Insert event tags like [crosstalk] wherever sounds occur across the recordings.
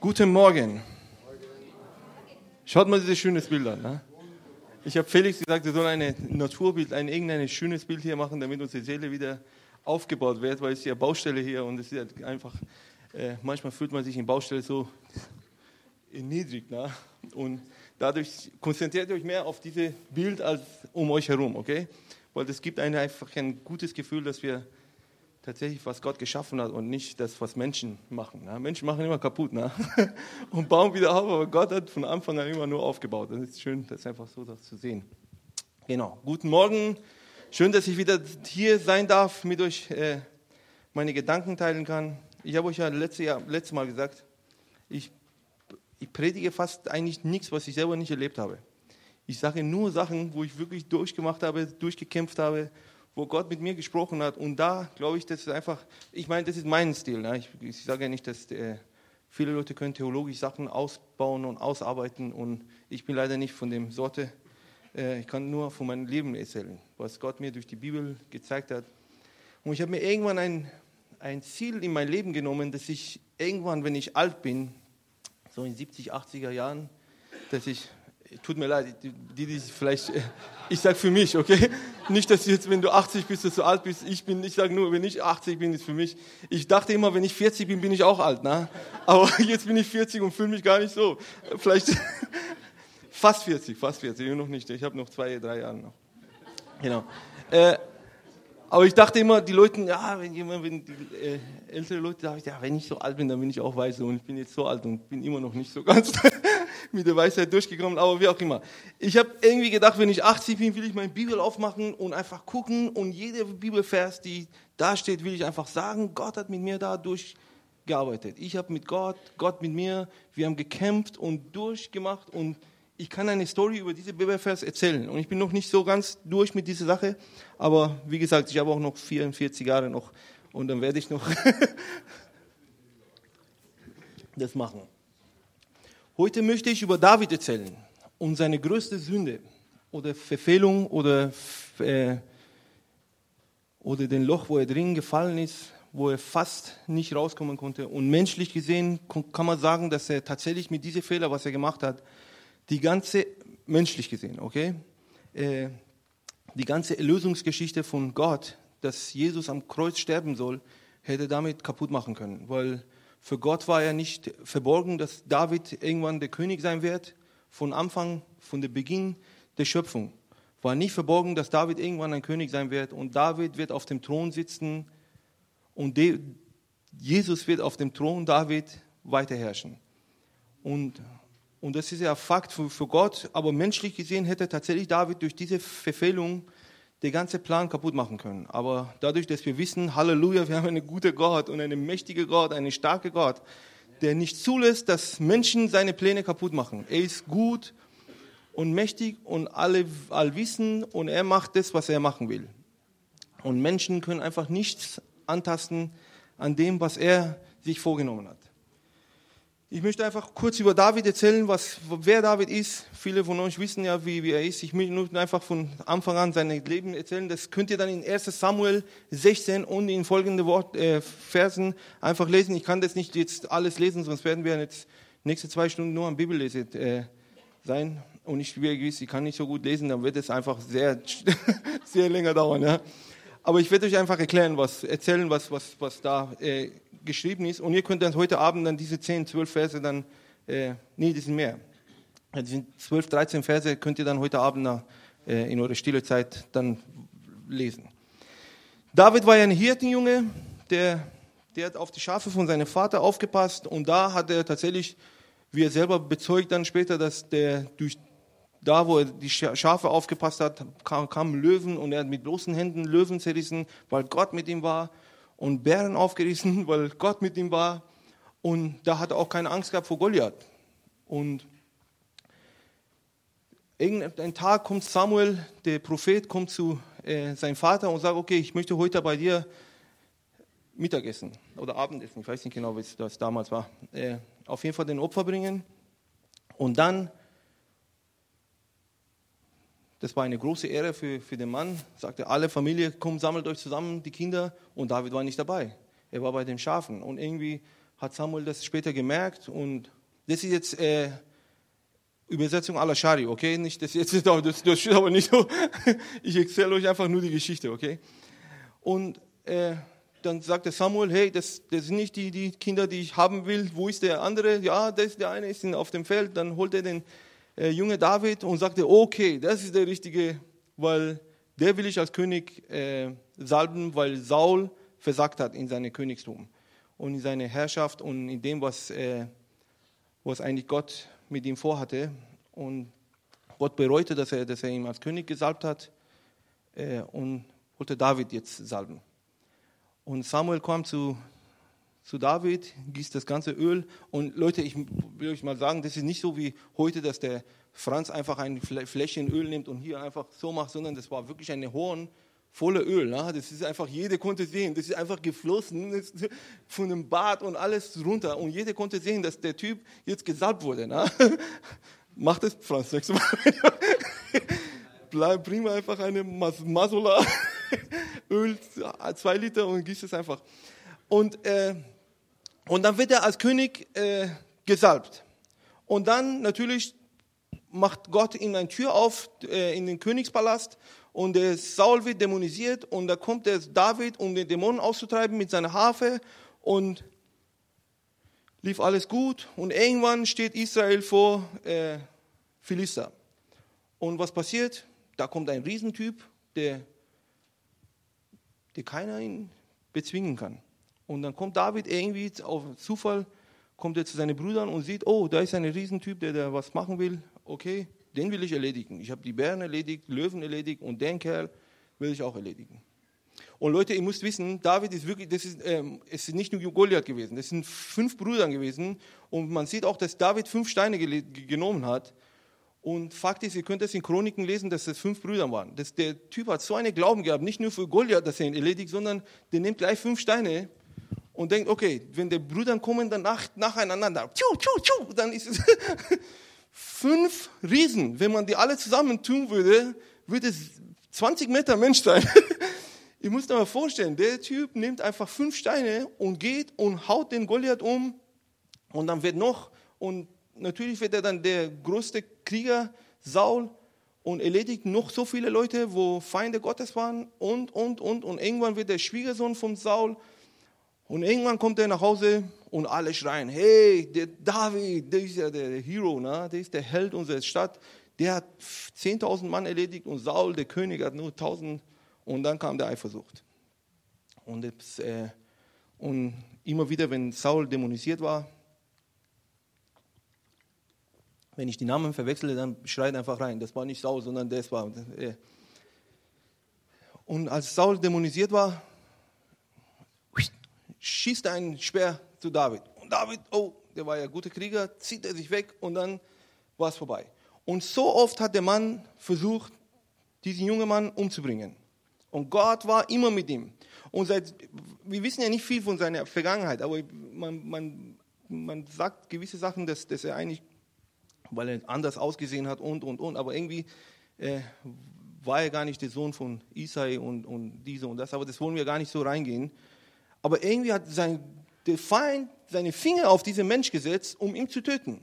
Guten Morgen. Schaut mal dieses schönes Bild an. Ne? Ich habe Felix gesagt, wir sollen ein Naturbild, ein irgendein schönes Bild hier machen, damit unsere Seele wieder aufgebaut wird, weil es ist ja Baustelle hier und es ist einfach, äh, manchmal fühlt man sich in Baustelle so niedrig. Ne? Und dadurch konzentriert euch mehr auf dieses Bild als um euch herum, okay? Weil das gibt einem einfach ein gutes Gefühl, dass wir tatsächlich, was Gott geschaffen hat und nicht das, was Menschen machen. Ne? Menschen machen immer kaputt ne? [laughs] und bauen wieder auf, aber Gott hat von Anfang an immer nur aufgebaut. Das ist schön, das einfach so das zu sehen. Genau. Guten Morgen. Schön, dass ich wieder hier sein darf, mit euch äh, meine Gedanken teilen kann. Ich habe euch ja letztes, Jahr, letztes Mal gesagt, ich, ich predige fast eigentlich nichts, was ich selber nicht erlebt habe. Ich sage nur Sachen, wo ich wirklich durchgemacht habe, durchgekämpft habe wo Gott mit mir gesprochen hat. Und da glaube ich, das ist einfach, ich meine, das ist mein Stil. Ne? Ich, ich, sage ja nicht, dass äh, viele Leute können theologisch Sachen ausbauen und ausarbeiten und ich bin leider nicht von dem Sorte. Äh, ich kann nur von meinem Leben erzählen, was Gott mir durch die Bibel gezeigt hat. Und ich habe mir irgendwann ein, ein Ziel in mein Leben genommen, dass ich irgendwann, wenn ich alt bin, so in 70, 80er Jahren, dass ich tut mir leid, die, die vielleicht, äh, ich sage für mich, okay? Nicht, dass jetzt, wenn du 80 bist, dass du alt bist. Ich bin, ich sage nur, wenn ich 80 bin, ist für mich. Ich dachte immer, wenn ich 40 bin, bin ich auch alt, ne? Aber [laughs] jetzt bin ich 40 und fühle mich gar nicht so. Vielleicht [laughs] fast 40, fast 40, noch nicht. Ich habe noch zwei, drei Jahre noch. Genau. Äh, aber ich dachte immer, die Leute, ja, wenn jemand, wenn die äh, ältere Leute, dachte ich, ja, wenn ich so alt bin, dann bin ich auch weise und ich bin jetzt so alt und bin immer noch nicht so ganz [laughs] mit der Weisheit durchgekommen, aber wie auch immer. Ich habe irgendwie gedacht, wenn ich 80 bin, will ich meine Bibel aufmachen und einfach gucken und jede Bibelvers, die da steht, will ich einfach sagen, Gott hat mit mir da durchgearbeitet. Ich habe mit Gott, Gott mit mir, wir haben gekämpft und durchgemacht und ich kann eine Story über diese Bibelvers erzählen. Und ich bin noch nicht so ganz durch mit dieser Sache, aber wie gesagt, ich habe auch noch 44 Jahre noch und dann werde ich noch [laughs] das machen. Heute möchte ich über David erzählen und seine größte Sünde oder Verfehlung oder, äh, oder den Loch, wo er drin gefallen ist, wo er fast nicht rauskommen konnte. Und menschlich gesehen kann man sagen, dass er tatsächlich mit diesem Fehler, was er gemacht hat, die ganze, menschlich gesehen, okay, äh, die ganze Erlösungsgeschichte von Gott, dass Jesus am Kreuz sterben soll, hätte damit kaputt machen können. Weil für Gott war ja nicht verborgen, dass David irgendwann der König sein wird. Von Anfang, von dem Beginn der Schöpfung war nicht verborgen, dass David irgendwann ein König sein wird. Und David wird auf dem Thron sitzen und Jesus wird auf dem Thron David weiter herrschen. Und und das ist ja Fakt für, für Gott, aber menschlich gesehen hätte tatsächlich David durch diese Verfehlung den ganzen Plan kaputt machen können. Aber dadurch, dass wir wissen, Halleluja, wir haben einen guten Gott und einen mächtigen Gott, einen starken Gott, der nicht zulässt, dass Menschen seine Pläne kaputt machen. Er ist gut und mächtig und alle allwissen und er macht das, was er machen will. Und Menschen können einfach nichts antasten an dem, was er sich vorgenommen hat. Ich möchte einfach kurz über David erzählen, was, wer David ist. Viele von euch wissen ja, wie, wie er ist. Ich möchte nur einfach von Anfang an sein Leben erzählen. Das könnt ihr dann in 1 Samuel 16 und in folgende Wort, äh, Versen einfach lesen. Ich kann das nicht jetzt alles lesen, sonst werden wir jetzt nächste zwei Stunden nur am Bibellese äh, sein. Und ich, wie gewiss, ich kann nicht so gut lesen, dann wird es einfach sehr, [laughs] sehr länger dauern. Ja. Aber ich werde euch einfach erklären, was, erzählen, was, was, was da äh, geschrieben ist. Und ihr könnt dann heute Abend dann diese 10, 12 Verse dann, äh, nee, die sind mehr. Die sind 12, 13 Verse könnt ihr dann heute Abend äh, in eurer stille Zeit dann lesen. David war ja ein Hirtenjunge, der, der hat auf die Schafe von seinem Vater aufgepasst und da hat er tatsächlich, wie er selber bezeugt dann später, dass der durch da, wo er die Schafe aufgepasst hat, kamen kam Löwen und er hat mit bloßen Händen Löwen zerrissen, weil Gott mit ihm war und Bären aufgerissen, [laughs] weil Gott mit ihm war. Und da hat er auch keine Angst gehabt vor Goliath. Und irgendein Tag kommt Samuel, der Prophet, kommt zu äh, seinem Vater und sagt, okay, ich möchte heute bei dir Mittagessen oder Abendessen, ich weiß nicht genau, wie das damals war. Äh, auf jeden Fall den Opfer bringen. Und dann das war eine große Ehre für, für den Mann. Sagte, alle Familie, kommt, sammelt euch zusammen, die Kinder. Und David war nicht dabei. Er war bei den Schafen. Und irgendwie hat Samuel das später gemerkt und das ist jetzt äh, Übersetzung aller Shari, okay? Nicht, das, jetzt, [laughs] das, das steht aber nicht so. [laughs] Ich erzähle euch einfach nur die Geschichte, okay? Und äh, dann sagte Samuel, hey, das, das sind nicht die, die Kinder, die ich haben will. Wo ist der andere? Ja, das, der eine ist auf dem Feld. Dann holt er den äh, junge David und sagte, okay, das ist der richtige, weil der will ich als König äh, salben, weil Saul versagt hat in seinem Königstum und in seiner Herrschaft und in dem, was, äh, was eigentlich Gott mit ihm vorhatte. Und Gott bereute, dass er, dass er ihn als König gesalbt hat äh, und wollte David jetzt salben. Und Samuel kam zu, zu David, gießt das ganze Öl. Und Leute, ich will euch mal sagen, das ist nicht so wie heute, dass der Franz einfach ein Fläschchen Öl nimmt und hier einfach so macht, sondern das war wirklich eine Horn voller Öl. Ne? Das ist einfach, jeder konnte sehen, das ist einfach geflossen von dem Bad und alles runter. Und jeder konnte sehen, dass der Typ jetzt gesalbt wurde. Ne? [laughs] Mach das, Franz, nächstes Mal. [laughs] Bleib, bring mal einfach eine Masula [laughs] Öl, zwei Liter und gießt es einfach. Und, äh, und dann wird er als König äh, gesalbt. Und dann natürlich macht Gott ihm eine Tür auf äh, in den Königspalast und der Saul wird dämonisiert und da kommt der David, um den Dämonen auszutreiben mit seiner Harfe und lief alles gut und irgendwann steht Israel vor äh, Philister. Und was passiert? Da kommt ein Riesentyp, der, der keiner ihn bezwingen kann. Und dann kommt David irgendwie auf Zufall, kommt er zu seinen Brüdern und sieht, oh, da ist ein Riesentyp, der da was machen will. Okay, den will ich erledigen. Ich habe die Bären erledigt, Löwen erledigt und den Kerl will ich auch erledigen. Und Leute, ihr müsst wissen, David ist wirklich, das ist, ähm, es ist nicht nur Goliath gewesen, das sind fünf Brüder gewesen. Und man sieht auch, dass David fünf Steine genommen hat. Und Fakt ist, ihr könnt es in Chroniken lesen, dass es fünf Brüder waren. Das, der Typ hat so einen Glauben gehabt, nicht nur für Goliath, dass er ihn erledigt, sondern der nimmt gleich fünf Steine und denkt, okay, wenn die Brüder kommen, dann nach, nacheinander, tschu, tschu, tschu, dann ist es [laughs] fünf Riesen. Wenn man die alle zusammen tun würde, würde es 20 Meter Mensch sein. Ihr müsst euch mal vorstellen, der Typ nimmt einfach fünf Steine und geht und haut den Goliath um und dann wird noch, und natürlich wird er dann der größte Krieger, Saul, und erledigt noch so viele Leute, wo Feinde Gottes waren und, und, und, und irgendwann wird der Schwiegersohn von Saul und irgendwann kommt er nach Hause und alle schreien, hey, der David, der ist ja der Hero, ne? der ist der Held unserer Stadt, der hat 10.000 Mann erledigt und Saul, der König, hat nur 1.000 und dann kam der Eifersucht. Und, das, äh, und immer wieder, wenn Saul dämonisiert war, wenn ich die Namen verwechsle, dann schreit einfach rein. Das war nicht Saul, sondern das war. Äh. Und als Saul dämonisiert war, schießt ein Speer zu David. Und David, oh, der war ja ein guter Krieger, zieht er sich weg und dann war es vorbei. Und so oft hat der Mann versucht, diesen jungen Mann umzubringen. Und Gott war immer mit ihm. Und seit, wir wissen ja nicht viel von seiner Vergangenheit, aber man, man, man sagt gewisse Sachen, dass, dass er eigentlich, weil er anders ausgesehen hat und, und, und, aber irgendwie äh, war er gar nicht der Sohn von Isai und, und diese und das, aber das wollen wir gar nicht so reingehen. Aber irgendwie hat sein, der Feind seine Finger auf diesen Mensch gesetzt, um ihn zu töten.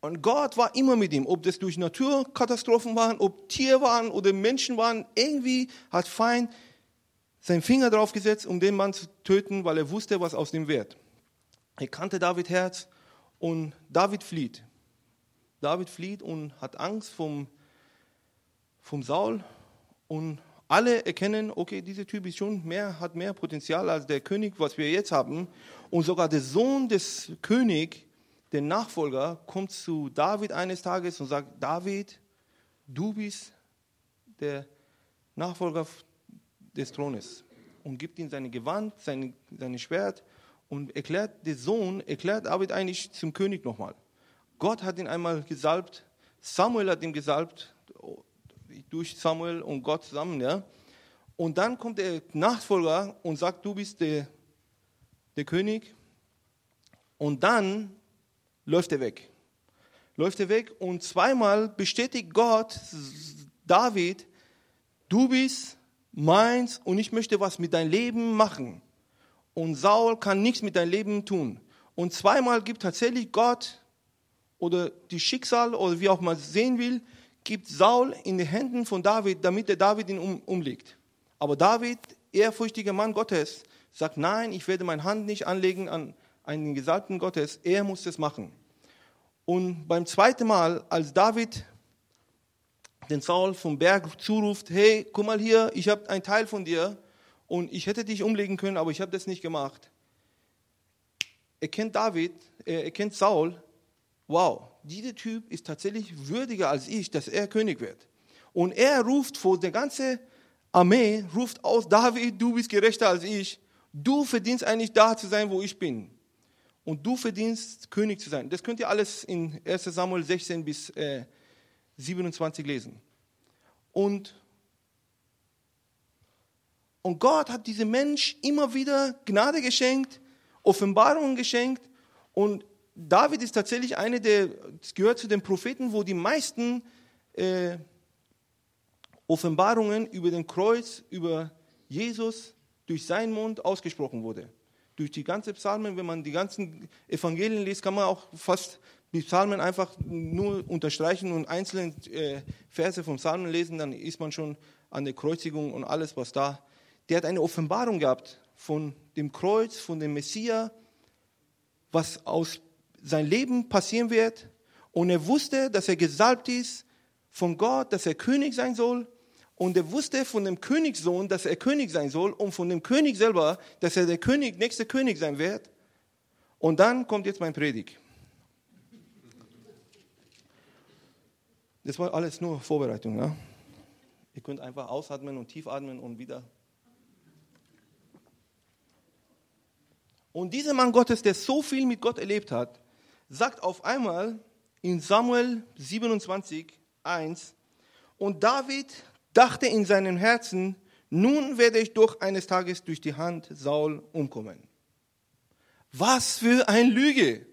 Und Gott war immer mit ihm, ob das durch Naturkatastrophen waren, ob Tiere waren oder Menschen waren. Irgendwie hat Feind seinen Finger drauf gesetzt, um den Mann zu töten, weil er wusste, was aus dem wird. Er kannte David Herz und David flieht. David flieht und hat Angst vom, vom Saul und alle erkennen, okay, dieser Typ ist schon mehr, hat mehr Potenzial als der König, was wir jetzt haben. Und sogar der Sohn des Königs, der Nachfolger, kommt zu David eines Tages und sagt, David, du bist der Nachfolger des Thrones. Und gibt ihm seine Gewand, sein, sein Schwert und erklärt, der Sohn erklärt David eigentlich zum König nochmal. Gott hat ihn einmal gesalbt, Samuel hat ihn gesalbt, durch Samuel und Gott zusammen. Ja? Und dann kommt der Nachfolger und sagt, du bist der, der König. Und dann läuft er weg. Läuft er weg und zweimal bestätigt Gott David, du bist meins und ich möchte was mit deinem Leben machen. Und Saul kann nichts mit deinem Leben tun. Und zweimal gibt tatsächlich Gott oder die Schicksal oder wie auch man sehen will, gibt Saul in die Händen von David, damit der David ihn um, umlegt. Aber David, ehrfürchtiger Mann Gottes, sagt, nein, ich werde meine Hand nicht anlegen an einen Gesalbten Gottes, er muss das machen. Und beim zweiten Mal, als David den Saul vom Berg zuruft, hey, guck mal hier, ich habe einen Teil von dir und ich hätte dich umlegen können, aber ich habe das nicht gemacht. Er kennt David, er kennt Saul, wow, dieser Typ ist tatsächlich würdiger als ich, dass er König wird. Und er ruft vor der ganzen Armee, ruft aus, David, du bist gerechter als ich, du verdienst eigentlich da zu sein, wo ich bin. Und du verdienst König zu sein. Das könnt ihr alles in 1 Samuel 16 bis äh, 27 lesen. Und, und Gott hat diesem Mensch immer wieder Gnade geschenkt, Offenbarungen geschenkt. Und David ist tatsächlich einer der, gehört zu den Propheten, wo die meisten äh, Offenbarungen über den Kreuz, über Jesus durch seinen Mund ausgesprochen wurde. Durch die ganzen Psalmen, wenn man die ganzen Evangelien liest, kann man auch fast die Psalmen einfach nur unterstreichen und einzelne äh, Verse vom Psalmen lesen, dann ist man schon an der Kreuzigung und alles, was da. Der hat eine Offenbarung gehabt von dem Kreuz, von dem Messias, was aus sein Leben passieren wird. Und er wusste, dass er gesalbt ist von Gott, dass er König sein soll. Und er wusste von dem Königssohn, dass er König sein soll. Und von dem König selber, dass er der König, nächste König sein wird. Und dann kommt jetzt mein Predigt. Das war alles nur Vorbereitung. Ja? Ihr könnt einfach ausatmen und tief atmen und wieder. Und dieser Mann Gottes, der so viel mit Gott erlebt hat, sagt auf einmal in Samuel 27, 1, und David dachte in seinem Herzen, nun werde ich doch eines Tages durch die Hand Saul umkommen. Was für ein Lüge!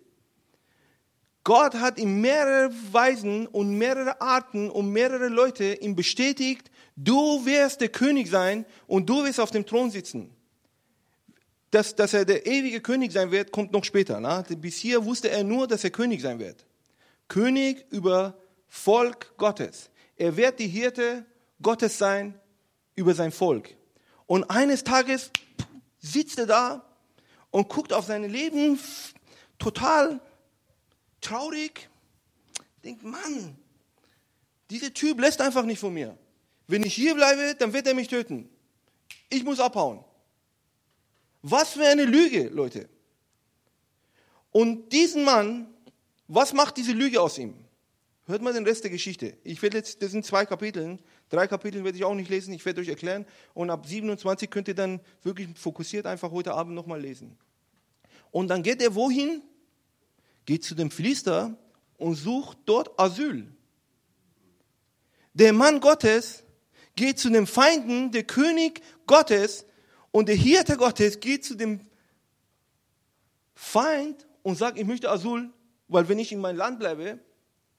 Gott hat in mehrere Weisen und mehrere Arten und mehrere Leute ihm bestätigt, du wirst der König sein und du wirst auf dem Thron sitzen dass, dass er der ewige König sein wird, kommt noch später. Na? Bis hier wusste er nur, dass er König sein wird. König über Volk Gottes. Er wird die Hirte Gottes sein über sein Volk. Und eines Tages sitzt er da und guckt auf sein Leben total traurig. Denkt, Mann, dieser Typ lässt einfach nicht von mir. Wenn ich hier bleibe, dann wird er mich töten. Ich muss abhauen. Was für eine Lüge, Leute. Und diesen Mann, was macht diese Lüge aus ihm? Hört mal den Rest der Geschichte. Ich werde jetzt, das sind zwei Kapitel, drei Kapitel werde ich auch nicht lesen, ich werde euch erklären. Und ab 27 könnt ihr dann wirklich fokussiert einfach heute Abend nochmal lesen. Und dann geht er wohin? Geht zu dem Philister und sucht dort Asyl. Der Mann Gottes geht zu den Feinden, der König Gottes, und der Hirte Gottes geht zu dem Feind und sagt, ich möchte Asyl, weil wenn ich in mein Land bleibe,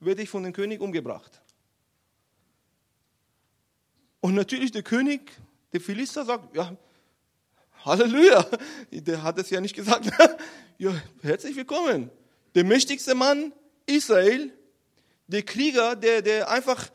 werde ich von dem König umgebracht. Und natürlich der König, der Philister sagt, ja, Halleluja, der hat es ja nicht gesagt. [laughs] ja, herzlich willkommen. Der mächtigste Mann Israel, der Krieger, der, der einfach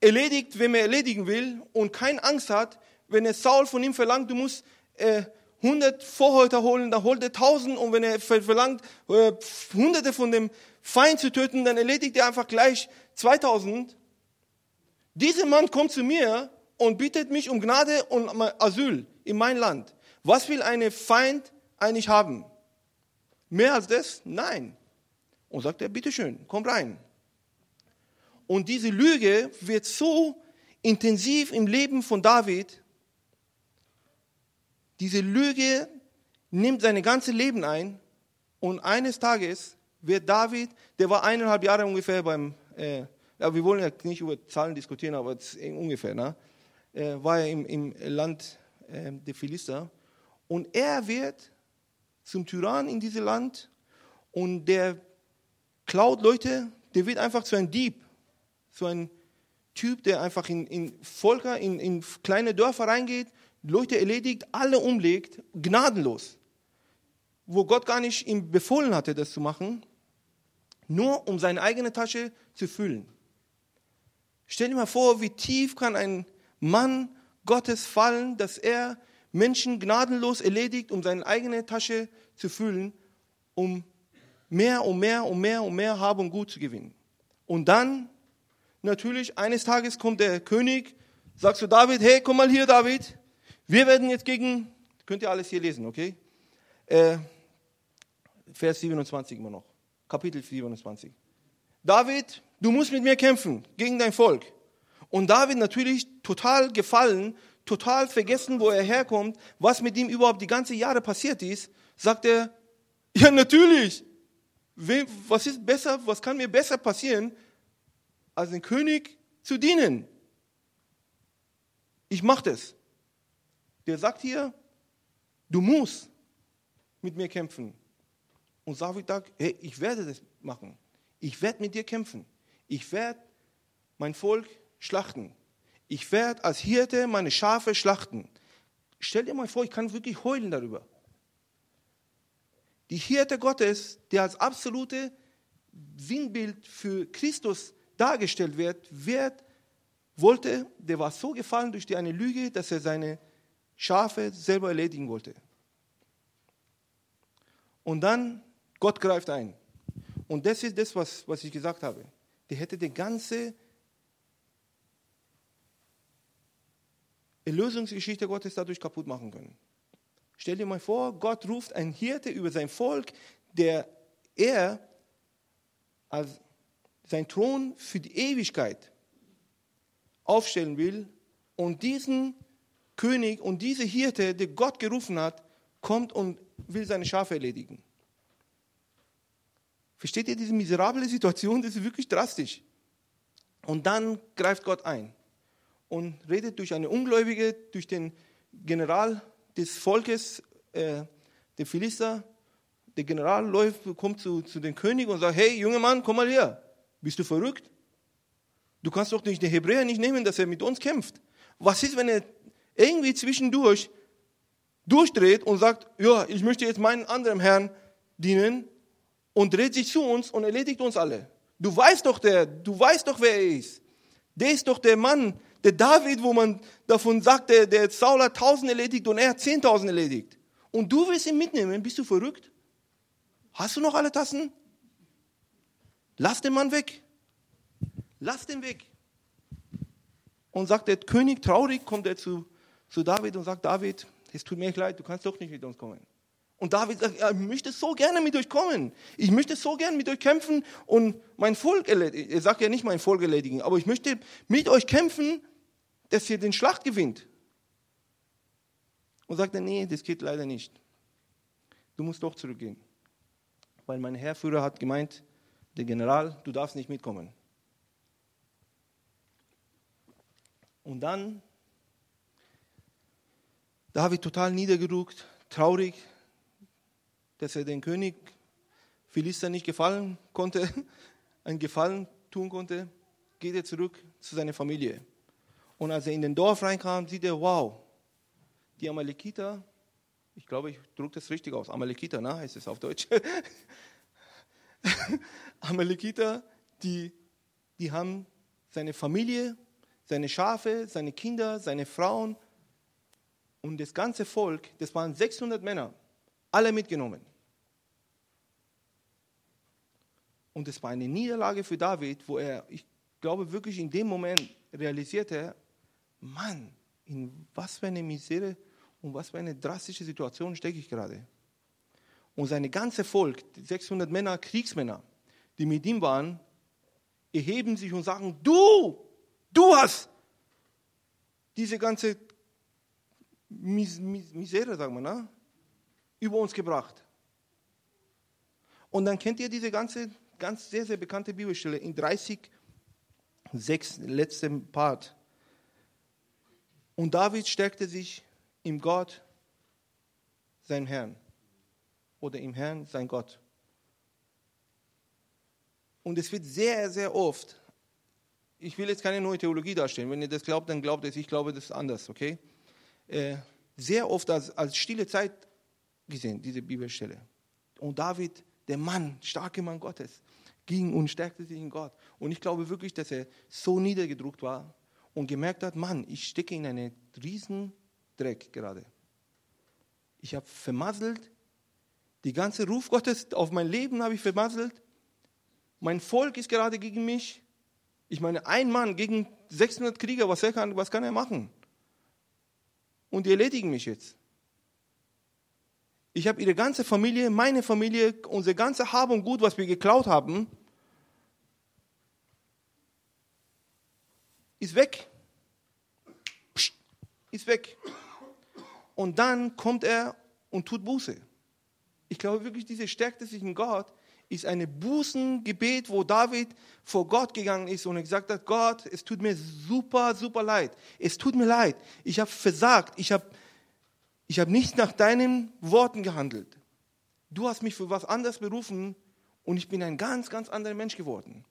erledigt, wenn er erledigen will und keine Angst hat, wenn er Saul von ihm verlangt, du musst äh, 100 Vorhäuter holen, dann holt er 1000 und wenn er verlangt, äh, hunderte von dem Feind zu töten, dann erledigt er einfach gleich 2000. Dieser Mann kommt zu mir und bittet mich um Gnade und Asyl in mein Land. Was will ein Feind eigentlich haben? Mehr als das? Nein. Und sagt er, bitteschön, komm rein. Und diese Lüge wird so intensiv im Leben von David, diese Lüge nimmt sein ganzes Leben ein und eines Tages wird David, der war eineinhalb Jahre ungefähr beim, äh, ja, wir wollen ja nicht über Zahlen diskutieren, aber ungefähr, ne? äh, war er im, im Land äh, der Philister und er wird zum Tyrann in diesem Land und der klaut Leute, der wird einfach zu einem Dieb, zu einem Typ, der einfach in, in Volker, in, in kleine Dörfer reingeht Leute erledigt, alle umlegt, gnadenlos. wo Gott gar nicht ihm befohlen hatte, das zu machen, nur um seine eigene Tasche zu füllen. Stell dir mal vor, wie tief kann ein Mann Gottes fallen, dass er Menschen gnadenlos erledigt, um seine eigene Tasche zu füllen, um mehr und mehr und mehr und mehr Hab und Gut zu gewinnen. Und dann, natürlich, eines Tages kommt der König, sagst du David, hey, komm mal hier, David, wir werden jetzt gegen, könnt ihr alles hier lesen, okay? Äh, Vers 27 immer noch, Kapitel 27. David, du musst mit mir kämpfen gegen dein Volk. Und David natürlich total gefallen, total vergessen, wo er herkommt, was mit ihm überhaupt die ganzen Jahre passiert ist, sagt er, ja natürlich, was ist besser, was kann mir besser passieren, als den König zu dienen? Ich mache das. Der sagt hier, du musst mit mir kämpfen. Und David sagt, hey, ich werde das machen. Ich werde mit dir kämpfen. Ich werde mein Volk schlachten. Ich werde als Hirte meine Schafe schlachten. Stell dir mal vor, ich kann wirklich heulen darüber. Die Hirte Gottes, der als absolute Sinnbild für Christus dargestellt wird, wird, wollte, der war so gefallen durch die eine Lüge, dass er seine Schafe selber erledigen wollte. Und dann, Gott greift ein. Und das ist das, was, was ich gesagt habe. Der hätte die ganze Erlösungsgeschichte Gottes dadurch kaputt machen können. Stell dir mal vor, Gott ruft einen Hirte über sein Volk, der er als sein Thron für die Ewigkeit aufstellen will und diesen König und diese Hirte, der Gott gerufen hat, kommt und will seine Schafe erledigen. Versteht ihr diese miserable Situation? Das ist wirklich drastisch. Und dann greift Gott ein und redet durch eine Ungläubige, durch den General des Volkes, äh, den Philister. Der General läuft, kommt zu, zu dem König und sagt, hey, junger Mann, komm mal her. Bist du verrückt? Du kannst doch nicht den Hebräer nicht nehmen, dass er mit uns kämpft. Was ist, wenn er irgendwie zwischendurch durchdreht und sagt, ja, ich möchte jetzt meinen anderen Herrn dienen und dreht sich zu uns und erledigt uns alle. Du weißt doch der, du weißt doch, wer er ist. Der ist doch der Mann, der David, wo man davon sagt, der, der Saul hat tausend erledigt und er hat zehntausend erledigt. Und du willst ihn mitnehmen, bist du verrückt? Hast du noch alle Tassen? Lass den Mann weg. Lass den weg. Und sagt der König traurig, kommt er zu, zu David und sagt, David, es tut mir leid, du kannst doch nicht mit uns kommen. Und David sagt, ich möchte so gerne mit euch kommen. Ich möchte so gerne mit euch kämpfen und mein Volk erledigen. Er sagt ja nicht mein Volk erledigen, aber ich möchte mit euch kämpfen, dass ihr den Schlacht gewinnt. Und sagt er, nee, das geht leider nicht. Du musst doch zurückgehen. Weil mein Herrführer hat gemeint, der General, du darfst nicht mitkommen. Und dann David total niedergedruckt, traurig, dass er den König Philister nicht gefallen konnte, [laughs] einen Gefallen tun konnte, geht er zurück zu seiner Familie. Und als er in den Dorf reinkam, sieht er, wow, die Amalekiter, ich glaube, ich drücke das richtig aus, Amalekiter, ne, heißt es auf Deutsch. [laughs] Amalekiter, die, die haben seine Familie, seine Schafe, seine Kinder, seine Frauen und das ganze Volk, das waren 600 Männer, alle mitgenommen. Und es war eine Niederlage für David, wo er, ich glaube wirklich in dem Moment realisierte, Mann, in was für eine Misere und was für eine drastische Situation stecke ich gerade. Und seine ganze Volk, 600 Männer, Kriegsmänner, die mit ihm waren, erheben sich und sagen, du, du hast diese ganze Mis Mis Misere, sagen wir, ne? über uns gebracht. Und dann kennt ihr diese ganze, ganz sehr, sehr bekannte Bibelstelle in 30, 6, letztem Part. Und David stärkte sich im Gott, sein Herrn, oder im Herrn, sein Gott. Und es wird sehr, sehr oft, ich will jetzt keine neue Theologie darstellen, wenn ihr das glaubt, dann glaubt es, ich glaube das ist anders, okay? Äh, sehr oft als, als stille Zeit gesehen, diese Bibelstelle. Und David, der Mann, starke Mann Gottes, ging und stärkte sich in Gott. Und ich glaube wirklich, dass er so niedergedruckt war und gemerkt hat, Mann, ich stecke in einen riesen Dreck gerade. Ich habe vermasselt, die ganze Ruf Gottes auf mein Leben habe ich vermasselt. Mein Volk ist gerade gegen mich. Ich meine, ein Mann gegen 600 Krieger, was, kann, was kann er machen? Und die erledigen mich jetzt. Ich habe ihre ganze Familie, meine Familie, unser ganze Hab und Gut, was wir geklaut haben, ist weg. Ist weg. Und dann kommt er und tut Buße. Ich glaube wirklich, diese stärkte sich in Gott ist ein Bußengebet, wo David vor Gott gegangen ist und gesagt hat, Gott, es tut mir super, super leid. Es tut mir leid. Ich habe versagt. Ich habe ich hab nicht nach deinen Worten gehandelt. Du hast mich für was anderes berufen und ich bin ein ganz, ganz anderer Mensch geworden.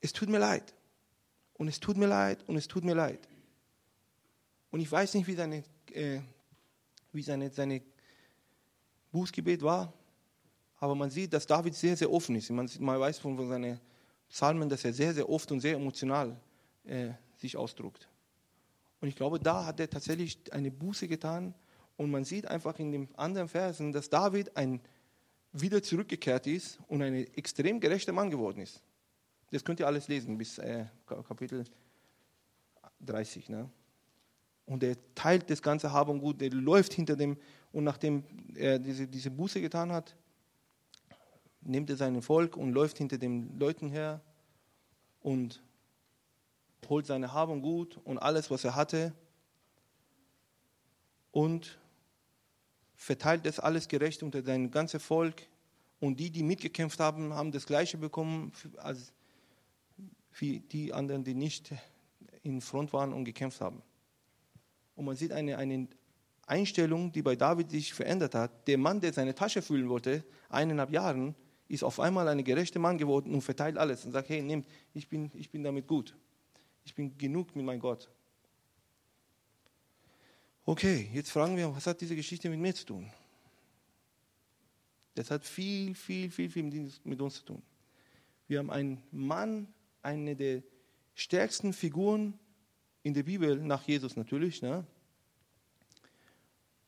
Es tut mir leid. Und es tut mir leid und es tut mir leid. Und ich weiß nicht, wie seine, äh, wie seine, seine Bußgebet war. Aber man sieht, dass David sehr, sehr offen ist. Man, man weiß von, von seinen Psalmen, dass er sehr, sehr oft und sehr emotional äh, sich ausdrückt. Und ich glaube, da hat er tatsächlich eine Buße getan. Und man sieht einfach in den anderen Versen, dass David ein, wieder zurückgekehrt ist und ein extrem gerechter Mann geworden ist. Das könnt ihr alles lesen bis äh, Kapitel 30. Ne? Und er teilt das ganze Hab und Gut, er läuft hinter dem, und nachdem er diese, diese Buße getan hat, nimmt er sein Volk und läuft hinter den Leuten her und holt seine Hab Gut und alles, was er hatte und verteilt das alles gerecht unter sein ganzes Volk. Und die, die mitgekämpft haben, haben das Gleiche bekommen als wie die anderen, die nicht in Front waren und gekämpft haben. Und man sieht eine, eine Einstellung, die bei David sich verändert hat. Der Mann, der seine Tasche füllen wollte, eineinhalb Jahren, ist auf einmal ein gerechter Mann geworden und verteilt alles und sagt, hey, nehmt, ich bin, ich bin damit gut. Ich bin genug mit meinem Gott. Okay, jetzt fragen wir, was hat diese Geschichte mit mir zu tun? Das hat viel, viel, viel, viel mit uns zu tun. Wir haben einen Mann, eine der stärksten Figuren in der Bibel, nach Jesus natürlich, ne?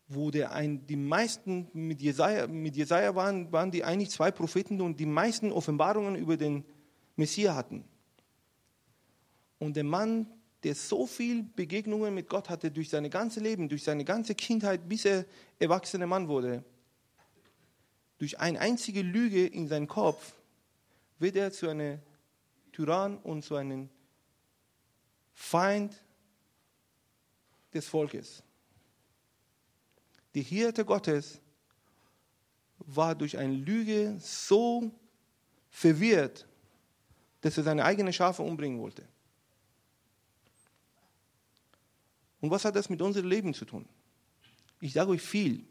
Wo der ein, die meisten mit Jesaja, mit Jesaja waren, waren die eigentlich zwei Propheten und die meisten Offenbarungen über den Messias hatten. Und der Mann, der so viel Begegnungen mit Gott hatte durch sein ganzes Leben, durch seine ganze Kindheit, bis er erwachsener Mann wurde, durch eine einzige Lüge in seinem Kopf, wird er zu einem Tyrann und zu einem Feind des Volkes. Die Hirte Gottes war durch eine Lüge so verwirrt, dass er seine eigenen Schafe umbringen wollte. Und was hat das mit unserem Leben zu tun? Ich sage euch viel.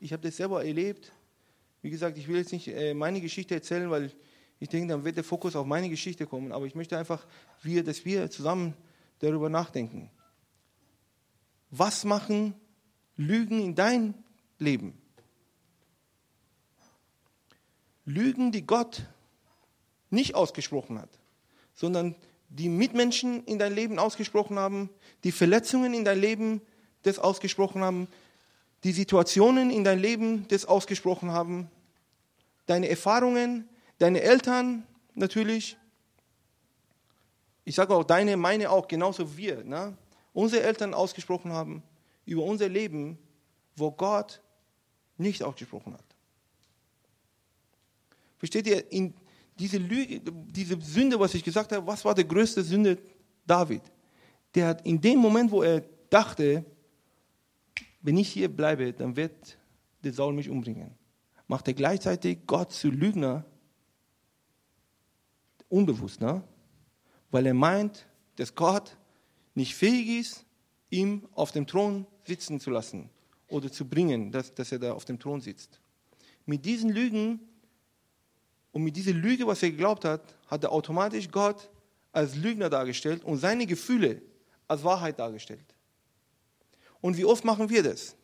Ich habe das selber erlebt. Wie gesagt, ich will jetzt nicht äh, meine Geschichte erzählen, weil ich denke, dann wird der Fokus auf meine Geschichte kommen. Aber ich möchte einfach, dass wir zusammen darüber nachdenken. Was machen Lügen in dein Leben? Lügen, die Gott nicht ausgesprochen hat, sondern die Mitmenschen in dein Leben ausgesprochen haben, die Verletzungen in dein Leben das ausgesprochen haben, die Situationen in dein Leben das ausgesprochen haben, deine Erfahrungen, deine Eltern natürlich. Ich sage auch deine, meine auch, genauso wir. Ne? Unsere Eltern ausgesprochen haben über unser Leben, wo Gott nicht ausgesprochen hat. Versteht ihr, in diese, Lüge, diese Sünde, was ich gesagt habe, was war die größte Sünde David? Der hat in dem Moment, wo er dachte, wenn ich hier bleibe, dann wird der Saul mich umbringen, macht er gleichzeitig Gott zu Lügner, unbewusst, ne? weil er meint, dass Gott nicht fähig ist, ihm auf dem Thron sitzen zu lassen oder zu bringen, dass, dass er da auf dem Thron sitzt. Mit diesen Lügen und mit dieser Lüge, was er geglaubt hat, hat er automatisch Gott als Lügner dargestellt und seine Gefühle als Wahrheit dargestellt. Und wie oft machen wir das?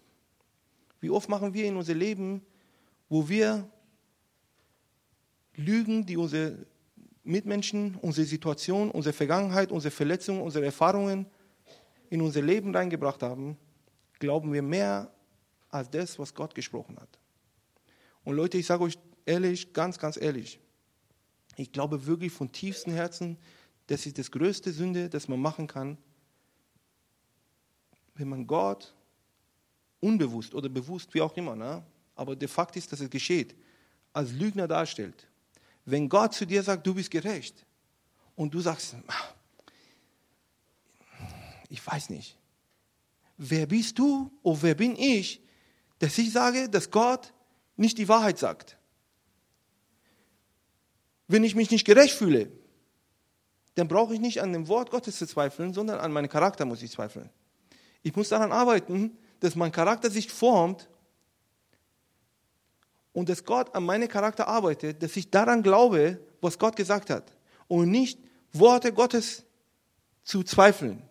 Wie oft machen wir in unser Leben, wo wir Lügen, die unsere Mitmenschen, unsere Situation, unsere Vergangenheit, unsere Verletzungen, unsere Erfahrungen in unser Leben reingebracht haben, glauben wir mehr als das, was Gott gesprochen hat. Und Leute, ich sage euch ehrlich, ganz, ganz ehrlich, ich glaube wirklich von tiefstem Herzen, das ist das größte Sünde, das man machen kann, wenn man Gott unbewusst oder bewusst, wie auch immer, ne? aber de facto ist, dass es geschieht, als Lügner darstellt. Wenn Gott zu dir sagt, du bist gerecht und du sagst, ich weiß nicht, wer bist du oder wer bin ich, dass ich sage, dass Gott nicht die Wahrheit sagt. Wenn ich mich nicht gerecht fühle, dann brauche ich nicht an dem Wort Gottes zu zweifeln, sondern an meinen Charakter muss ich zweifeln. Ich muss daran arbeiten, dass mein Charakter sich formt und dass Gott an meinem Charakter arbeitet, dass ich daran glaube, was Gott gesagt hat und nicht Worte Gottes zu zweifeln.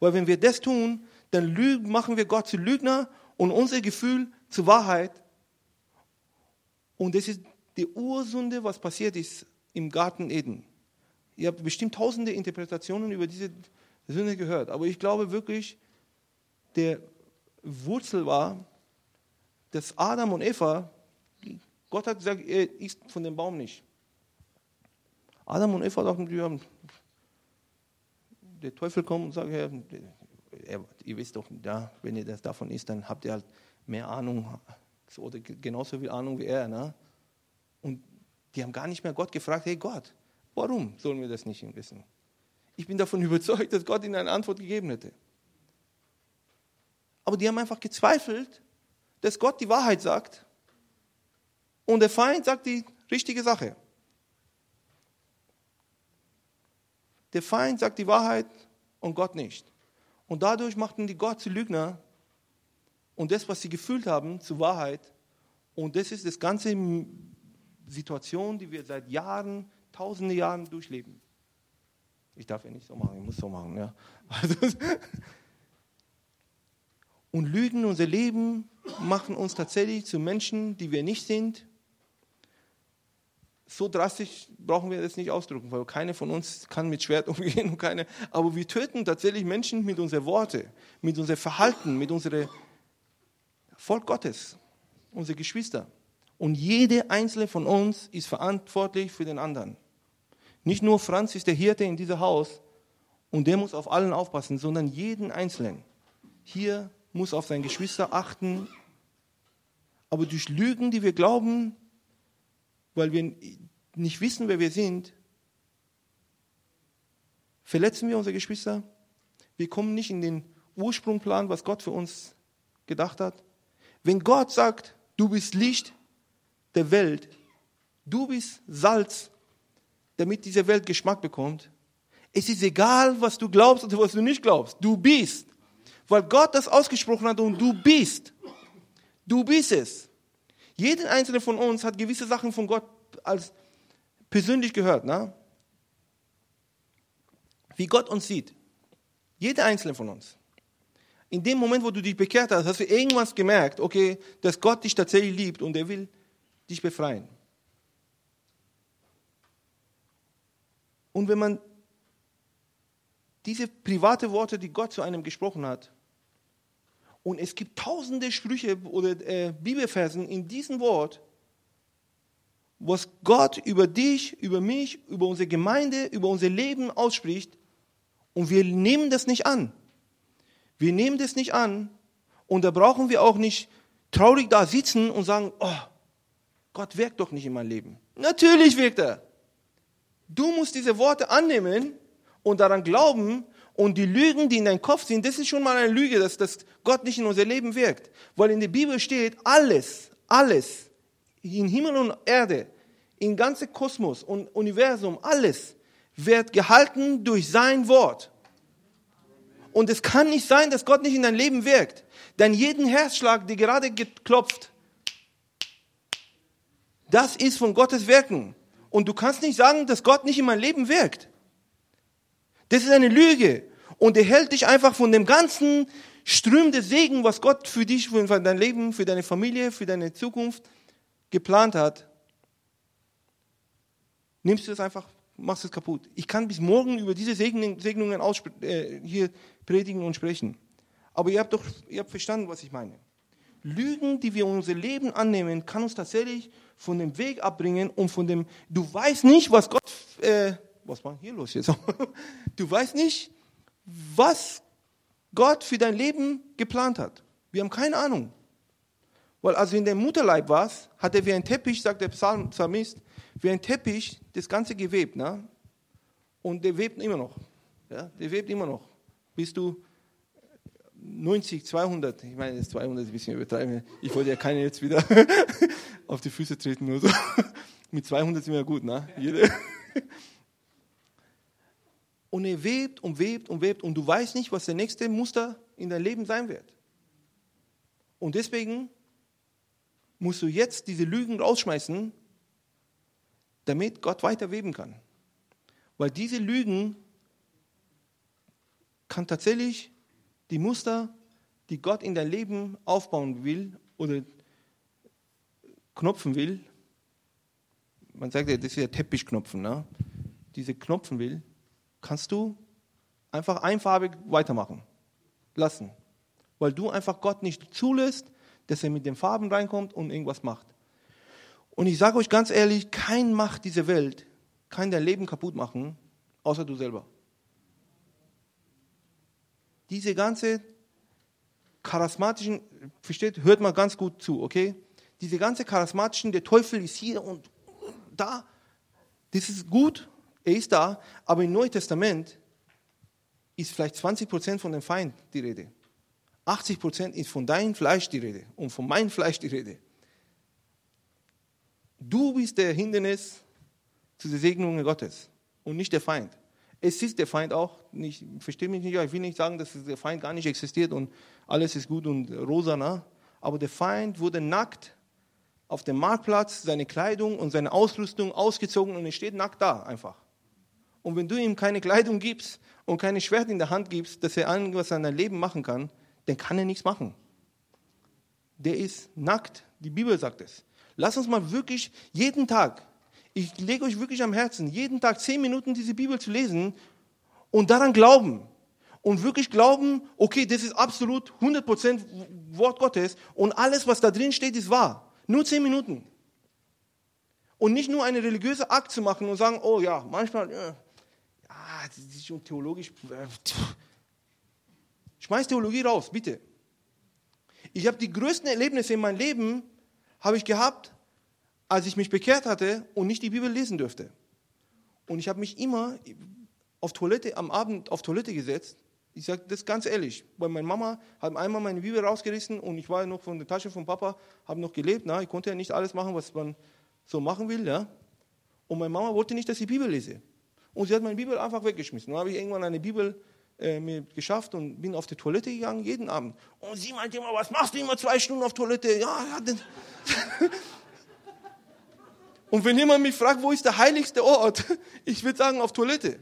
Weil wenn wir das tun, dann machen wir Gott zu Lügner und unser Gefühl zur Wahrheit. Und das ist die Ursünde, was passiert ist im Garten Eden. Ihr habt bestimmt tausende Interpretationen über diese Sünde gehört, aber ich glaube wirklich, der Wurzel war, dass Adam und Eva, Gott hat gesagt, er isst von dem Baum nicht. Adam und Eva dachten, die haben, der Teufel kommt und sagt, ja, ihr wisst doch, ja, wenn ihr das davon isst, dann habt ihr halt mehr Ahnung oder genauso viel Ahnung wie er. Ne? Und die haben gar nicht mehr Gott gefragt, hey Gott, warum sollen wir das nicht wissen? Ich bin davon [laughs] überzeugt, dass Gott ihnen eine Antwort gegeben hätte. Aber die haben einfach gezweifelt, dass Gott die Wahrheit sagt und der Feind sagt die richtige Sache. Der Feind sagt die Wahrheit und Gott nicht. Und dadurch machten die Gott zu Lügner und das, was sie gefühlt haben, zur Wahrheit. Und das ist das ganze Situation, die wir seit Jahren, tausende Jahren durchleben. Ich darf ja nicht so machen, ich muss so machen. Ja. Also, [laughs] und Lügen, unser Leben machen uns tatsächlich zu Menschen, die wir nicht sind. So drastisch brauchen wir das nicht ausdrücken, weil keine von uns kann mit Schwert [laughs] umgehen und keine. Aber wir töten tatsächlich Menschen mit unseren Worten, mit unserem Verhalten, mit unserem Volk Gottes, unsere Geschwister. Und jede einzelne von uns ist verantwortlich für den anderen. Nicht nur Franz ist der Hirte in diesem Haus und der muss auf allen aufpassen, sondern jeden Einzelnen. Hier muss auf seine Geschwister achten. Aber durch Lügen, die wir glauben, weil wir nicht wissen, wer wir sind, verletzen wir unsere Geschwister. Wir kommen nicht in den Ursprungplan, was Gott für uns gedacht hat. Wenn Gott sagt, du bist Licht der Welt, du bist Salz, damit diese Welt Geschmack bekommt, es ist egal, was du glaubst oder was du nicht glaubst. Du bist weil Gott das ausgesprochen hat und du bist. Du bist es. Jeder einzelne von uns hat gewisse Sachen von Gott als persönlich gehört, ne? Wie Gott uns sieht. Jeder einzelne von uns. In dem Moment, wo du dich bekehrt hast, hast du irgendwas gemerkt, okay, dass Gott dich tatsächlich liebt und er will dich befreien. Und wenn man diese private Worte, die Gott zu einem gesprochen hat, und es gibt tausende Sprüche oder äh, Bibelversen in diesem Wort, was Gott über dich, über mich, über unsere Gemeinde, über unser Leben ausspricht. Und wir nehmen das nicht an. Wir nehmen das nicht an. Und da brauchen wir auch nicht traurig da sitzen und sagen, oh, Gott wirkt doch nicht in meinem Leben. Natürlich wirkt er. Du musst diese Worte annehmen und daran glauben und die Lügen, die in deinem Kopf sind, das ist schon mal eine Lüge, dass, dass Gott nicht in unser Leben wirkt. Weil in der Bibel steht, alles, alles, in Himmel und Erde, im ganzen Kosmos und Universum, alles wird gehalten durch sein Wort. Und es kann nicht sein, dass Gott nicht in dein Leben wirkt. Denn jeden Herzschlag, der gerade geklopft, das ist von Gottes Wirken. Und du kannst nicht sagen, dass Gott nicht in mein Leben wirkt. Das ist eine Lüge und er hält dich einfach von dem ganzen Ström des Segen, was Gott für dich, für dein Leben, für deine Familie, für deine Zukunft geplant hat, nimmst du es einfach, machst es kaputt. Ich kann bis morgen über diese Segnungen äh, hier predigen und sprechen. Aber ihr habt doch ihr habt verstanden, was ich meine. Lügen, die wir in unser Leben annehmen, kann uns tatsächlich von dem Weg abbringen und von dem, du weißt nicht, was Gott, äh, was war hier los jetzt? [laughs] Du weißt nicht, was Gott für dein Leben geplant hat. Wir haben keine Ahnung. Weil als du in dem Mutterleib warst, hat er wie ein Teppich, sagt der Psalmist, wie ein Teppich das Ganze gewebt. Ne? Und der webt immer noch. Ja? Der webt immer noch. Bis du 90, 200, ich meine, das 200 ist ein bisschen übertreiben. Ich wollte ja keine jetzt wieder [laughs] auf die Füße treten nur so. [laughs] Mit 200 sind wir gut, ne? Jede. Und er webt und webt und webt und du weißt nicht, was der nächste Muster in deinem Leben sein wird. Und deswegen musst du jetzt diese Lügen rausschmeißen, damit Gott weiter weben kann. Weil diese Lügen kann tatsächlich die Muster, die Gott in dein Leben aufbauen will oder knopfen will, man sagt ja, das ist ja Teppichknopfen, ne? diese Knopfen will, kannst du einfach einfarbig weitermachen lassen. Weil du einfach Gott nicht zulässt, dass er mit den Farben reinkommt und irgendwas macht. Und ich sage euch ganz ehrlich, kein Macht dieser Welt kann dein Leben kaputt machen, außer du selber diese ganze charismatischen, versteht, hört mal ganz gut zu, okay? Diese ganze charismatischen, der Teufel ist hier und da, das ist gut, er ist da, aber im Neuen Testament ist vielleicht 20% von dem Feind die Rede. 80% ist von deinem Fleisch die Rede und von meinem Fleisch die Rede. Du bist der Hindernis zu der Segnung Gottes und nicht der Feind. Es ist der Feind auch, nicht, verstehe mich nicht, ich will nicht sagen, dass der Feind gar nicht existiert und alles ist gut und rosa, ne? aber der Feind wurde nackt auf dem Marktplatz, seine Kleidung und seine Ausrüstung ausgezogen und er steht nackt da einfach. Und wenn du ihm keine Kleidung gibst und keine Schwert in der Hand gibst, dass er irgendwas an deinem Leben machen kann, dann kann er nichts machen. Der ist nackt, die Bibel sagt es. Lass uns mal wirklich jeden Tag ich lege euch wirklich am Herzen, jeden Tag zehn Minuten diese Bibel zu lesen und daran glauben. Und wirklich glauben, okay, das ist absolut 100% Wort Gottes und alles, was da drin steht, ist wahr. Nur zehn Minuten. Und nicht nur eine religiöse Akt zu machen und sagen, oh ja, manchmal, äh, ja, das ist schon theologisch. Äh, schmeiß Theologie raus, bitte. Ich habe die größten Erlebnisse in meinem Leben habe ich gehabt, als ich mich bekehrt hatte und nicht die Bibel lesen dürfte. Und ich habe mich immer auf Toilette, am Abend auf Toilette gesetzt. Ich sage das ganz ehrlich, weil meine Mama hat einmal meine Bibel rausgerissen und ich war noch von der Tasche von Papa, habe noch gelebt. Na, ich konnte ja nicht alles machen, was man so machen will. Ja? Und meine Mama wollte nicht, dass ich Bibel lese. Und sie hat meine Bibel einfach weggeschmissen. Dann habe ich irgendwann eine Bibel äh, mir geschafft und bin auf die Toilette gegangen, jeden Abend. Und sie meinte immer, was machst du immer zwei Stunden auf Toilette? Ja, ja. [laughs] Und wenn jemand mich fragt, wo ist der heiligste Ort, [laughs] ich würde sagen auf Toilette.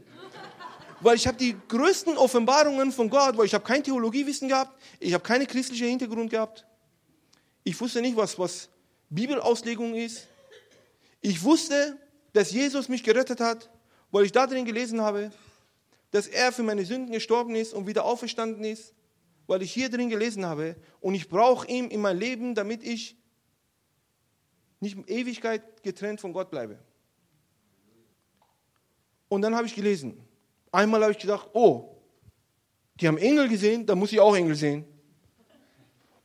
Weil ich habe die größten Offenbarungen von Gott, weil ich habe kein Theologiewissen gehabt, ich habe keine christliche Hintergrund gehabt. Ich wusste nicht, was, was Bibelauslegung ist. Ich wusste, dass Jesus mich gerettet hat, weil ich da drin gelesen habe, dass er für meine Sünden gestorben ist und wieder auferstanden ist, weil ich hier drin gelesen habe. Und ich brauche ihn in mein Leben, damit ich nicht Ewigkeit getrennt von Gott bleibe. Und dann habe ich gelesen. Einmal habe ich gedacht, oh, die haben Engel gesehen, da muss ich auch Engel sehen.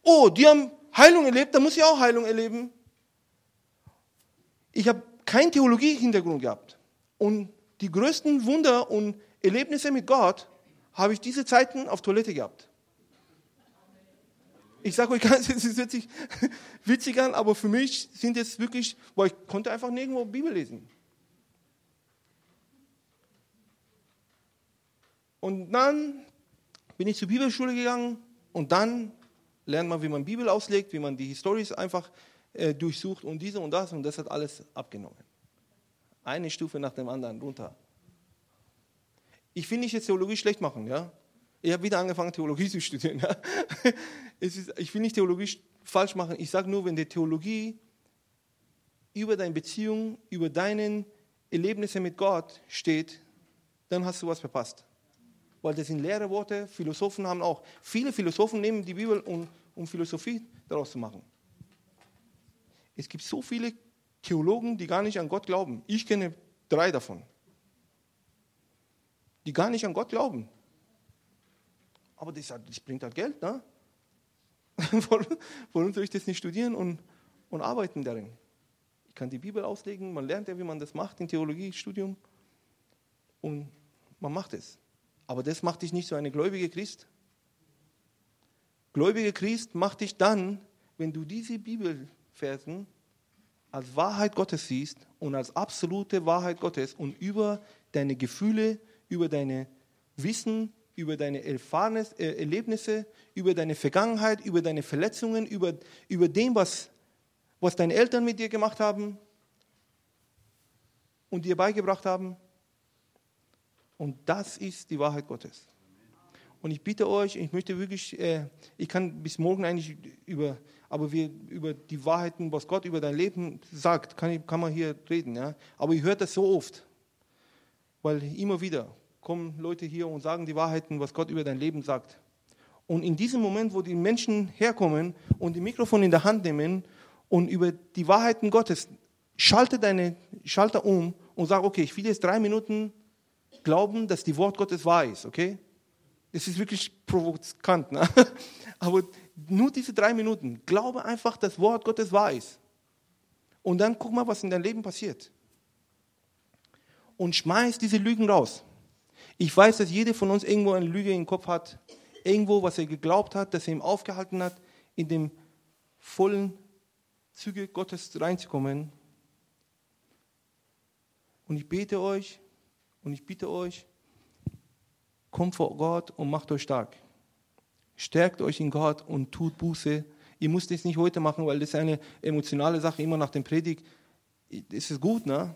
Oh, die haben Heilung erlebt, da muss ich auch Heilung erleben. Ich habe keinen Theologie-Hintergrund gehabt. Und die größten Wunder und Erlebnisse mit Gott habe ich diese Zeiten auf Toilette gehabt. Ich sage euch ganz, [laughs] es hört sich witzig an, aber für mich sind es wirklich, weil ich konnte einfach nirgendwo Bibel lesen. Und dann bin ich zur Bibelschule gegangen und dann lernt man, wie man Bibel auslegt, wie man die Stories einfach äh, durchsucht und diese und das und das hat alles abgenommen. Eine Stufe nach dem anderen runter. Ich will nicht jetzt Theologie schlecht machen, ja. Ich habe wieder angefangen, Theologie [laughs] zu studieren. Ja. Ist, ich will nicht Theologie falsch machen. Ich sage nur, wenn die Theologie über deine Beziehung, über deine Erlebnisse mit Gott steht, dann hast du was verpasst. Weil das sind leere Worte. Philosophen haben auch, viele Philosophen nehmen die Bibel, um, um Philosophie daraus zu machen. Es gibt so viele Theologen, die gar nicht an Gott glauben. Ich kenne drei davon. Die gar nicht an Gott glauben. Aber das, das bringt halt Geld, ne? Warum soll ich das nicht studieren und, und arbeiten darin? Ich kann die Bibel auslegen, man lernt ja, wie man das macht im Theologiestudium und man macht es. Aber das macht dich nicht so eine gläubige Christ. Gläubige Christ macht dich dann, wenn du diese Bibelversen als Wahrheit Gottes siehst und als absolute Wahrheit Gottes und über deine Gefühle, über deine Wissen, über deine äh, Erlebnisse, über deine Vergangenheit, über deine Verletzungen, über, über dem, was, was deine Eltern mit dir gemacht haben und dir beigebracht haben. Und das ist die Wahrheit Gottes. Und ich bitte euch, ich möchte wirklich, äh, ich kann bis morgen eigentlich über, aber wir über die Wahrheiten, was Gott über dein Leben sagt, kann, kann man hier reden. Ja? Aber ich höre das so oft, weil immer wieder kommen Leute hier und sagen die Wahrheiten, was Gott über dein Leben sagt. Und in diesem Moment, wo die Menschen herkommen und die Mikrofon in der Hand nehmen und über die Wahrheiten Gottes, schalte deine Schalter um und sag, okay, ich will jetzt drei Minuten glauben, dass die Wort Gottes wahr ist, okay? Es ist wirklich provokant. Ne? [laughs] Aber nur diese drei Minuten. Glaube einfach, das Wort Gottes wahr ist. Und dann guck mal, was in deinem Leben passiert. Und schmeiß diese Lügen raus. Ich weiß, dass jeder von uns irgendwo eine Lüge im Kopf hat. Irgendwo, was er geglaubt hat, dass er ihm aufgehalten hat, in dem vollen Züge Gottes reinzukommen. Und ich bete euch und ich bitte euch, Kommt vor Gott und macht euch stark. Stärkt euch in Gott und tut Buße. Ihr müsst es nicht heute machen, weil das ist eine emotionale Sache, immer nach dem Predigt. Es ist gut, ne?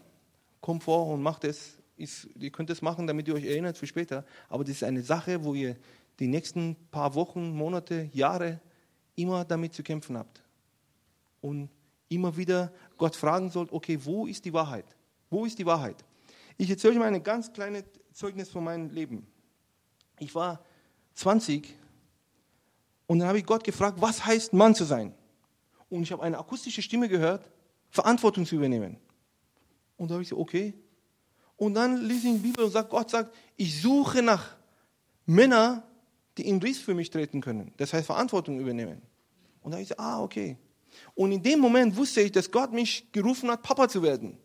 Kommt vor und macht es. ihr könnt es machen, damit ihr euch erinnert für später. Aber das ist eine Sache, wo ihr die nächsten paar Wochen, Monate, Jahre immer damit zu kämpfen habt. Und immer wieder Gott fragen sollt, okay, wo ist die Wahrheit? Wo ist die Wahrheit? Ich erzähle euch mal ein ganz kleines Zeugnis von meinem Leben. Ich war 20 und dann habe ich Gott gefragt, was heißt Mann zu sein? Und ich habe eine akustische Stimme gehört, Verantwortung zu übernehmen. Und da habe ich gesagt, okay. Und dann lese ich die Bibel und sagt, Gott sagt, ich suche nach Männern, die in Ries für mich treten können. Das heißt, Verantwortung übernehmen. Und da habe ich gesagt, ah, okay. Und in dem Moment wusste ich, dass Gott mich gerufen hat, Papa zu werden.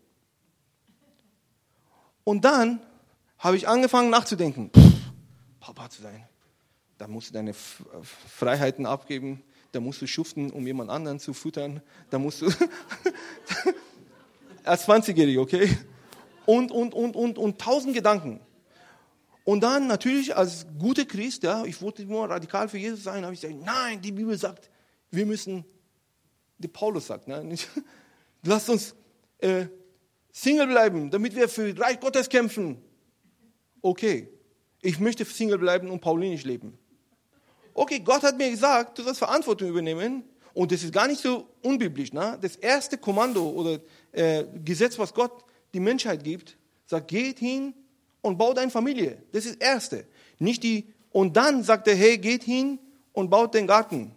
Und dann habe ich angefangen nachzudenken. Pff, Papa zu sein. Da musst du deine Freiheiten abgeben, da musst du schuften, um jemand anderen zu futtern, da musst du, [laughs] als 20-Jähriger, okay? Und, und, und, und, und tausend Gedanken. Und dann natürlich als guter Christ, ja, ich wollte nur radikal für Jesus sein, habe ich gesagt, nein, die Bibel sagt, wir müssen, der Paulus sagt, ne, nicht, [laughs] lasst uns äh, Single bleiben, damit wir für Reich Gottes kämpfen. Okay, ich möchte Single bleiben und paulinisch leben. Okay, Gott hat mir gesagt, du sollst Verantwortung übernehmen. Und das ist gar nicht so unbiblisch. Ne? Das erste Kommando oder äh, Gesetz, was Gott die Menschheit gibt, sagt, geht hin und baut eine Familie. Das ist das Erste. Nicht die, und dann sagt er, hey, geht hin und baut den Garten.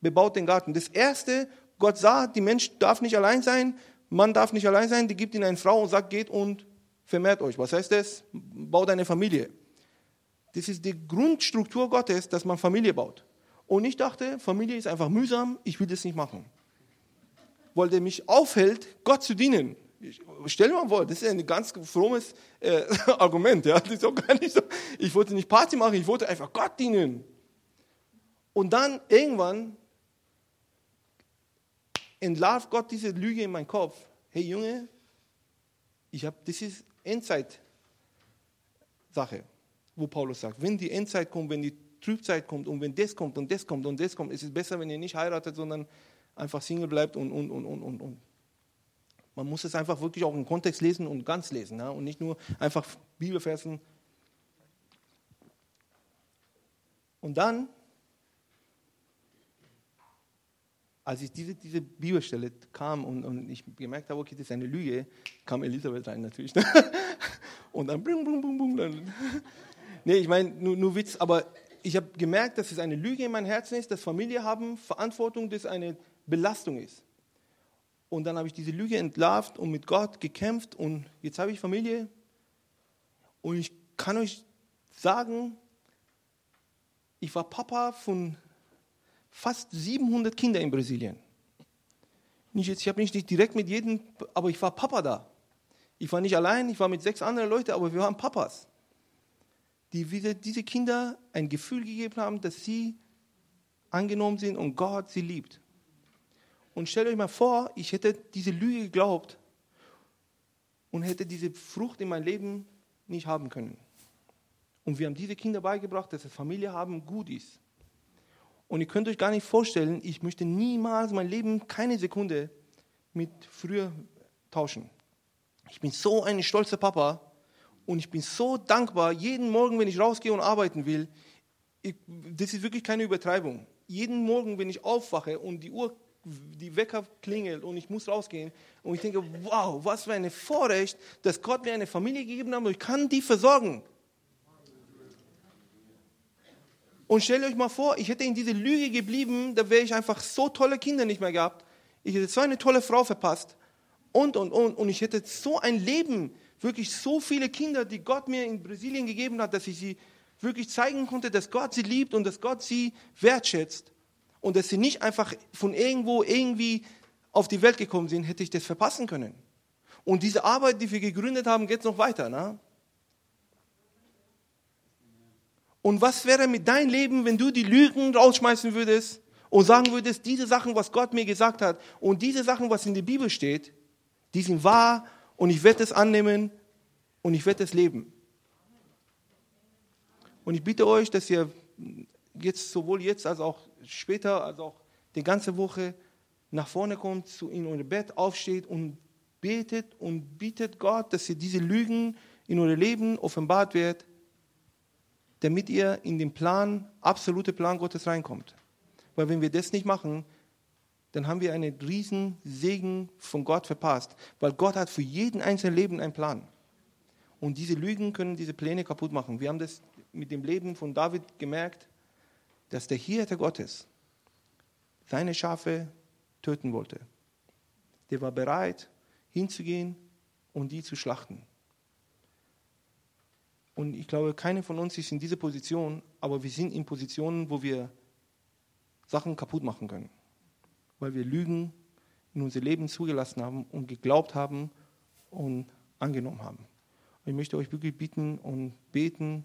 Bebaut den Garten. Das Erste, Gott sagt, die Mensch darf nicht allein sein, Mann darf nicht allein sein, die gibt ihm eine Frau und sagt, geht und vermehrt euch. Was heißt das? Baut eine Familie. Das ist die Grundstruktur Gottes, dass man Familie baut. Und ich dachte, Familie ist einfach mühsam, ich will das nicht machen. Weil der mich aufhält, Gott zu dienen. Ich, stell dir mal vor, das ist ein ganz frommes äh, [laughs] Argument. Ja? Das ist auch gar nicht so. Ich wollte nicht Party machen, ich wollte einfach Gott dienen. Und dann irgendwann entlarvt Gott diese Lüge in meinen Kopf. Hey Junge, ich habe, das ist Endzeit-Sache wo Paulus sagt, wenn die Endzeit kommt, wenn die Trübzeit kommt und wenn das kommt und das kommt und das kommt, ist es besser, wenn ihr nicht heiratet, sondern einfach Single bleibt und, und, und, und, und, und. Man muss es einfach wirklich auch im Kontext lesen und ganz lesen ja? und nicht nur einfach Bibelversen. Und dann als ich diese, diese Bibelstelle kam und, und ich gemerkt habe, okay, das ist eine Lüge, kam Elisabeth rein natürlich. [laughs] und dann, bling, bling, bling, bling, dann. Nee, ich meine, nur, nur Witz, aber ich habe gemerkt, dass es eine Lüge in meinem Herzen ist, dass Familie haben Verantwortung, dass eine Belastung ist. Und dann habe ich diese Lüge entlarvt und mit Gott gekämpft und jetzt habe ich Familie und ich kann euch sagen, ich war Papa von fast 700 Kinder in Brasilien. Nicht jetzt, ich habe nicht direkt mit jedem, aber ich war Papa da. Ich war nicht allein, ich war mit sechs anderen Leuten, aber wir waren Papas, die wieder diese Kinder ein Gefühl gegeben haben, dass sie angenommen sind und Gott sie liebt. Und stellt euch mal vor, ich hätte diese Lüge geglaubt und hätte diese Frucht in meinem Leben nicht haben können. Und wir haben diese Kinder beigebracht, dass es Familie haben gut ist. Und ihr könnt euch gar nicht vorstellen, ich möchte niemals mein Leben keine Sekunde mit früher tauschen. Ich bin so ein stolzer Papa und ich bin so dankbar, jeden Morgen, wenn ich rausgehe und arbeiten will, ich, das ist wirklich keine Übertreibung. Jeden Morgen, wenn ich aufwache und die Uhr, die Wecker klingelt und ich muss rausgehen und ich denke, wow, was für eine Vorrecht, dass Gott mir eine Familie gegeben hat und ich kann die versorgen. Und stellt euch mal vor, ich hätte in diese Lüge geblieben, da wäre ich einfach so tolle Kinder nicht mehr gehabt. Ich hätte so eine tolle Frau verpasst. Und, und, und. Und ich hätte so ein Leben, wirklich so viele Kinder, die Gott mir in Brasilien gegeben hat, dass ich sie wirklich zeigen konnte, dass Gott sie liebt und dass Gott sie wertschätzt. Und dass sie nicht einfach von irgendwo irgendwie auf die Welt gekommen sind, hätte ich das verpassen können. Und diese Arbeit, die wir gegründet haben, geht noch weiter. Ne? Und was wäre mit deinem Leben, wenn du die Lügen rausschmeißen würdest und sagen würdest, diese Sachen, was Gott mir gesagt hat und diese Sachen, was in der Bibel steht, die sind wahr und ich werde es annehmen und ich werde es leben. Und ich bitte euch, dass ihr jetzt sowohl jetzt als auch später, als auch die ganze Woche nach vorne kommt, in euer Bett aufsteht und betet und bittet Gott, dass ihr diese Lügen in euer Leben offenbart wird damit ihr in den Plan, absolute Plan Gottes reinkommt. Weil wenn wir das nicht machen, dann haben wir einen riesen Segen von Gott verpasst. Weil Gott hat für jeden einzelnen Leben einen Plan. Und diese Lügen können diese Pläne kaputt machen. Wir haben das mit dem Leben von David gemerkt, dass der Hirte Gottes seine Schafe töten wollte. Der war bereit, hinzugehen und die zu schlachten. Und ich glaube, keiner von uns ist in dieser Position, aber wir sind in Positionen, wo wir Sachen kaputt machen können. Weil wir Lügen in unser Leben zugelassen haben und geglaubt haben und angenommen haben. Und ich möchte euch wirklich bitten und beten,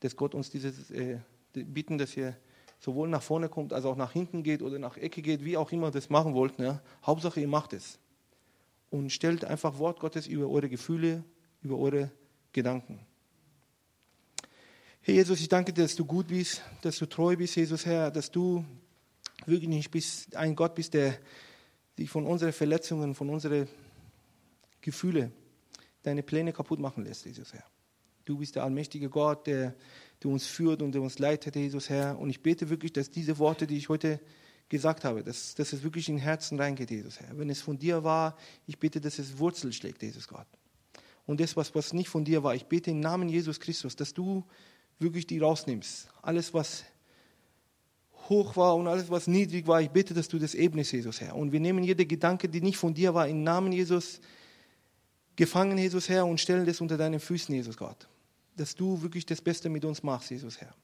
dass Gott uns dieses, äh, bitten, dass ihr sowohl nach vorne kommt, als auch nach hinten geht oder nach Ecke geht, wie auch immer das machen wollt. Ne? Hauptsache, ihr macht es. Und stellt einfach Wort Gottes über eure Gefühle, über eure Gedanken. Herr Jesus, ich danke dir, dass du gut bist, dass du treu bist, Jesus, Herr, dass du wirklich nicht bist, ein Gott bist, der dich von unseren Verletzungen, von unseren Gefühlen, deine Pläne kaputt machen lässt, Jesus, Herr. Du bist der allmächtige Gott, der, der uns führt und der uns leitet, Jesus, Herr. Und ich bete wirklich, dass diese Worte, die ich heute gesagt habe, dass, dass es wirklich in Herzen reingeht, Jesus, Herr. Wenn es von dir war, ich bete, dass es Wurzel schlägt, Jesus Gott. Und das, was, was nicht von dir war, ich bete im Namen Jesus Christus, dass du wirklich die rausnimmst. Alles, was hoch war und alles, was niedrig war, ich bitte, dass du das ebnest, Jesus, Herr. Und wir nehmen jede Gedanke, die nicht von dir war, im Namen Jesus gefangen, Jesus, Herr, und stellen das unter deinen Füßen, Jesus Gott. Dass du wirklich das Beste mit uns machst, Jesus, Herr.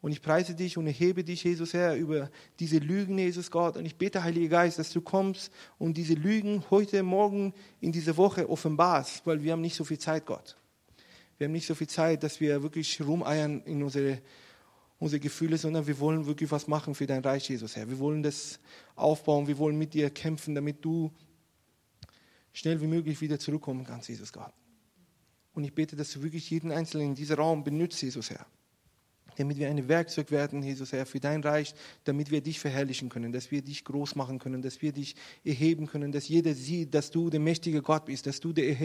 Und ich preise dich und erhebe dich, Jesus Herr, über diese Lügen, Jesus Gott. Und ich bete, Heiliger Geist, dass du kommst und diese Lügen heute, morgen, in dieser Woche offenbarst, weil wir haben nicht so viel Zeit, Gott. Wir haben nicht so viel Zeit, dass wir wirklich rumeiern in unsere, unsere Gefühle, sondern wir wollen wirklich was machen für dein Reich, Jesus, Herr. Wir wollen das aufbauen, wir wollen mit dir kämpfen, damit du schnell wie möglich wieder zurückkommen kannst, Jesus Gott. Und ich bete, dass du wirklich jeden Einzelnen in diesem Raum benutzt, Jesus, Herr damit wir ein Werkzeug werden, Jesus Herr, für dein Reich, damit wir dich verherrlichen können, dass wir dich groß machen können, dass wir dich erheben können, dass jeder sieht, dass du der mächtige Gott bist, dass du der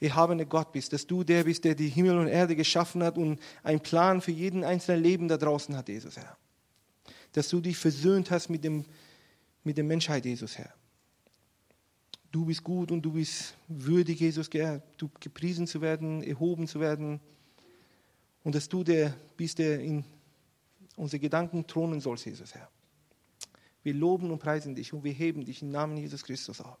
erhabene Gott bist, dass du der bist, der die Himmel und Erde geschaffen hat und einen Plan für jeden einzelnen Leben da draußen hat, Jesus Herr. Dass du dich versöhnt hast mit dem mit der Menschheit, Jesus, Herr. Du bist gut und du bist würdig, Jesus, Herr, du gepriesen zu werden, erhoben zu werden. Und dass du der bist, der in unsere Gedanken thronen sollst, Jesus, Herr. Wir loben und preisen dich und wir heben dich im Namen Jesus Christus auf.